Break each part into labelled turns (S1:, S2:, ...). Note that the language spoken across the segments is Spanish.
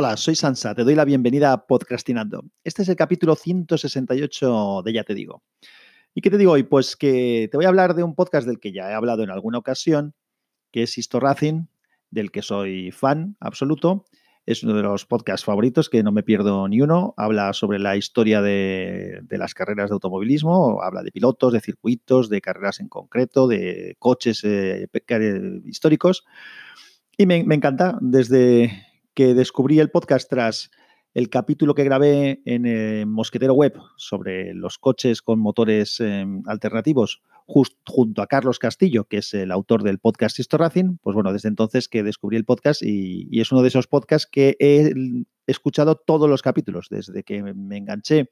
S1: Hola, soy Sansa, te doy la bienvenida a Podcastinando. Este es el capítulo 168 de Ya te digo. ¿Y qué te digo hoy? Pues que te voy a hablar de un podcast del que ya he hablado en alguna ocasión, que es Histo Racing, del que soy fan absoluto. Es uno de los podcasts favoritos que no me pierdo ni uno. Habla sobre la historia de, las carreras de automovilismo, habla de pilotos, de circuitos, de carreras en concreto, de coches eh, históricos. Y me, me encanta desde que descubrí el podcast tras el capítulo que grabé en eh, Mosquetero Web sobre los coches con motores em, alternativos junto a Carlos Castillo, que es el autor del podcast Histo Racing, pues bueno, desde entonces que descubrí el podcast y, es uno de esos podcasts que he escuchado todos los capítulos, desde que me enganché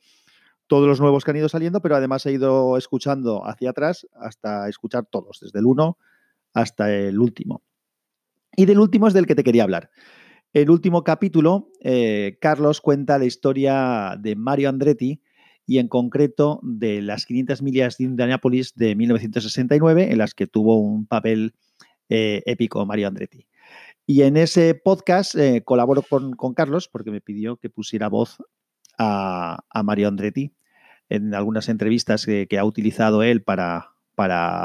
S1: todos los nuevos que han ido saliendo, pero además he ido escuchando hacia atrás hasta escuchar todos, desde el 1 hasta el último. Y del último es del que te quería hablar. El último capítulo, eh, Carlos cuenta la historia de Mario Andretti y en concreto de las 500 millas de Indianápolis de 1969, en las que tuvo un papel eh, épico Mario Andretti. Y en ese podcast eh, colaboro con, Carlos porque me pidió que pusiera voz a, Mario Andretti en algunas entrevistas que, ha utilizado él para,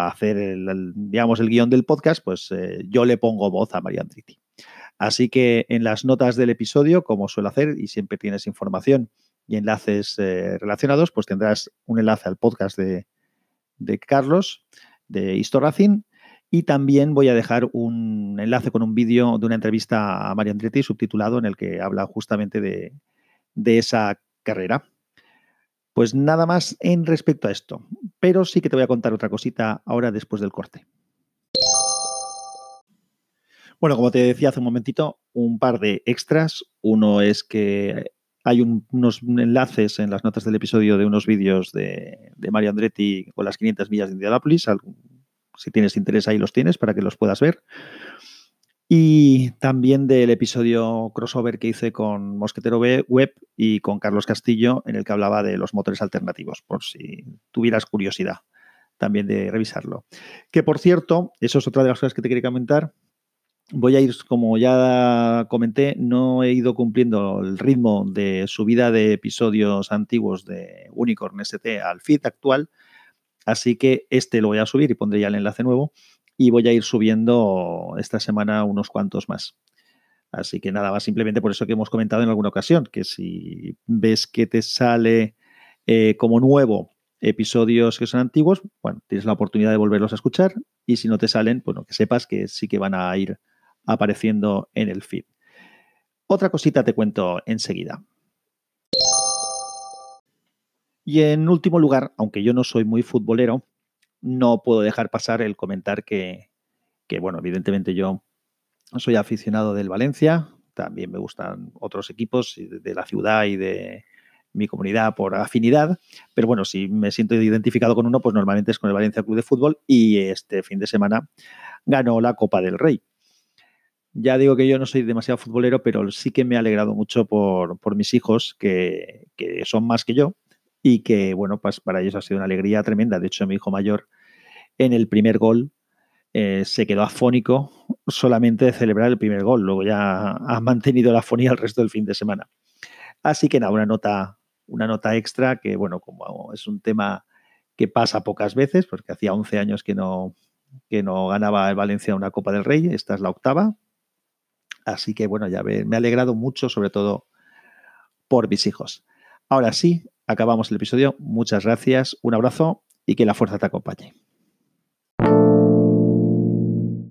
S1: hacer el, digamos, el guion del podcast, pues yo le pongo voz a Mario Andretti. Así que en las notas del episodio, como suelo hacer, y siempre tienes información y enlaces eh, relacionados, pues tendrás un enlace al podcast de, Carlos, de Historacin, y también voy a dejar un enlace con un vídeo de una entrevista a Mario Andretti subtitulado en el que habla justamente de, de esa carrera. Pues nada más en respecto a esto, pero sí que te voy a contar otra cosita ahora después del corte. Bueno, como te decía hace un momentito, un par de extras. Uno es que hay unos enlaces en las notas del episodio de unos vídeos de, Mario Andretti con las 500 millas de Indianapolis. Si tienes interés, ahí los tienes para que los puedas ver. Y también del episodio crossover que hice con Mosquetero Web y con Carlos Castillo, en el que hablaba de los motores alternativos, por si tuvieras curiosidad también de revisarlo. Que por cierto, eso es otra de las cosas que te quería comentar, voy a ir, como ya comenté, no he ido cumpliendo el ritmo de subida de episodios antiguos de Unicorn ST al feed actual, así que este lo voy a subir y pondré ya el enlace nuevo y voy a ir subiendo esta semana unos cuantos más. Así que nada más, simplemente por eso que hemos comentado en alguna ocasión, que si ves que te sale eh, como nuevo episodios que son antiguos, bueno, tienes la oportunidad de volverlos a escuchar y si no te salen, bueno, que sepas que sí que van a ir apareciendo en el feed. Otra cosita te cuento enseguida. Y en último lugar, aunque yo no soy muy futbolero, no puedo dejar pasar el comentar que, bueno, evidentemente yo soy aficionado del Valencia, también me gustan otros equipos de la ciudad y de mi comunidad por afinidad, pero bueno, si me siento identificado con uno, pues normalmente es con el Valencia Club de Fútbol y este fin de semana ganó la Copa del Rey. Ya digo que yo no soy demasiado futbolero, pero sí que me ha alegrado mucho por, mis hijos, que, son más que yo, y que, bueno, pues para ellos ha sido una alegría tremenda. De hecho, mi hijo mayor, en el primer gol, eh, se quedó afónico solamente de celebrar el primer gol. Luego ya ha mantenido la afonía el resto del fin de semana. Así que nada, una nota, una nota extra que, bueno, como es un tema que pasa pocas veces, porque hacía 11 años que no, que no ganaba el Valencia una Copa del Rey, esta es la octava, Así que bueno, ya me, me ha alegrado mucho, sobre todo por mis hijos. Ahora sí, acabamos el episodio. Muchas gracias, un abrazo y que la fuerza te acompañe.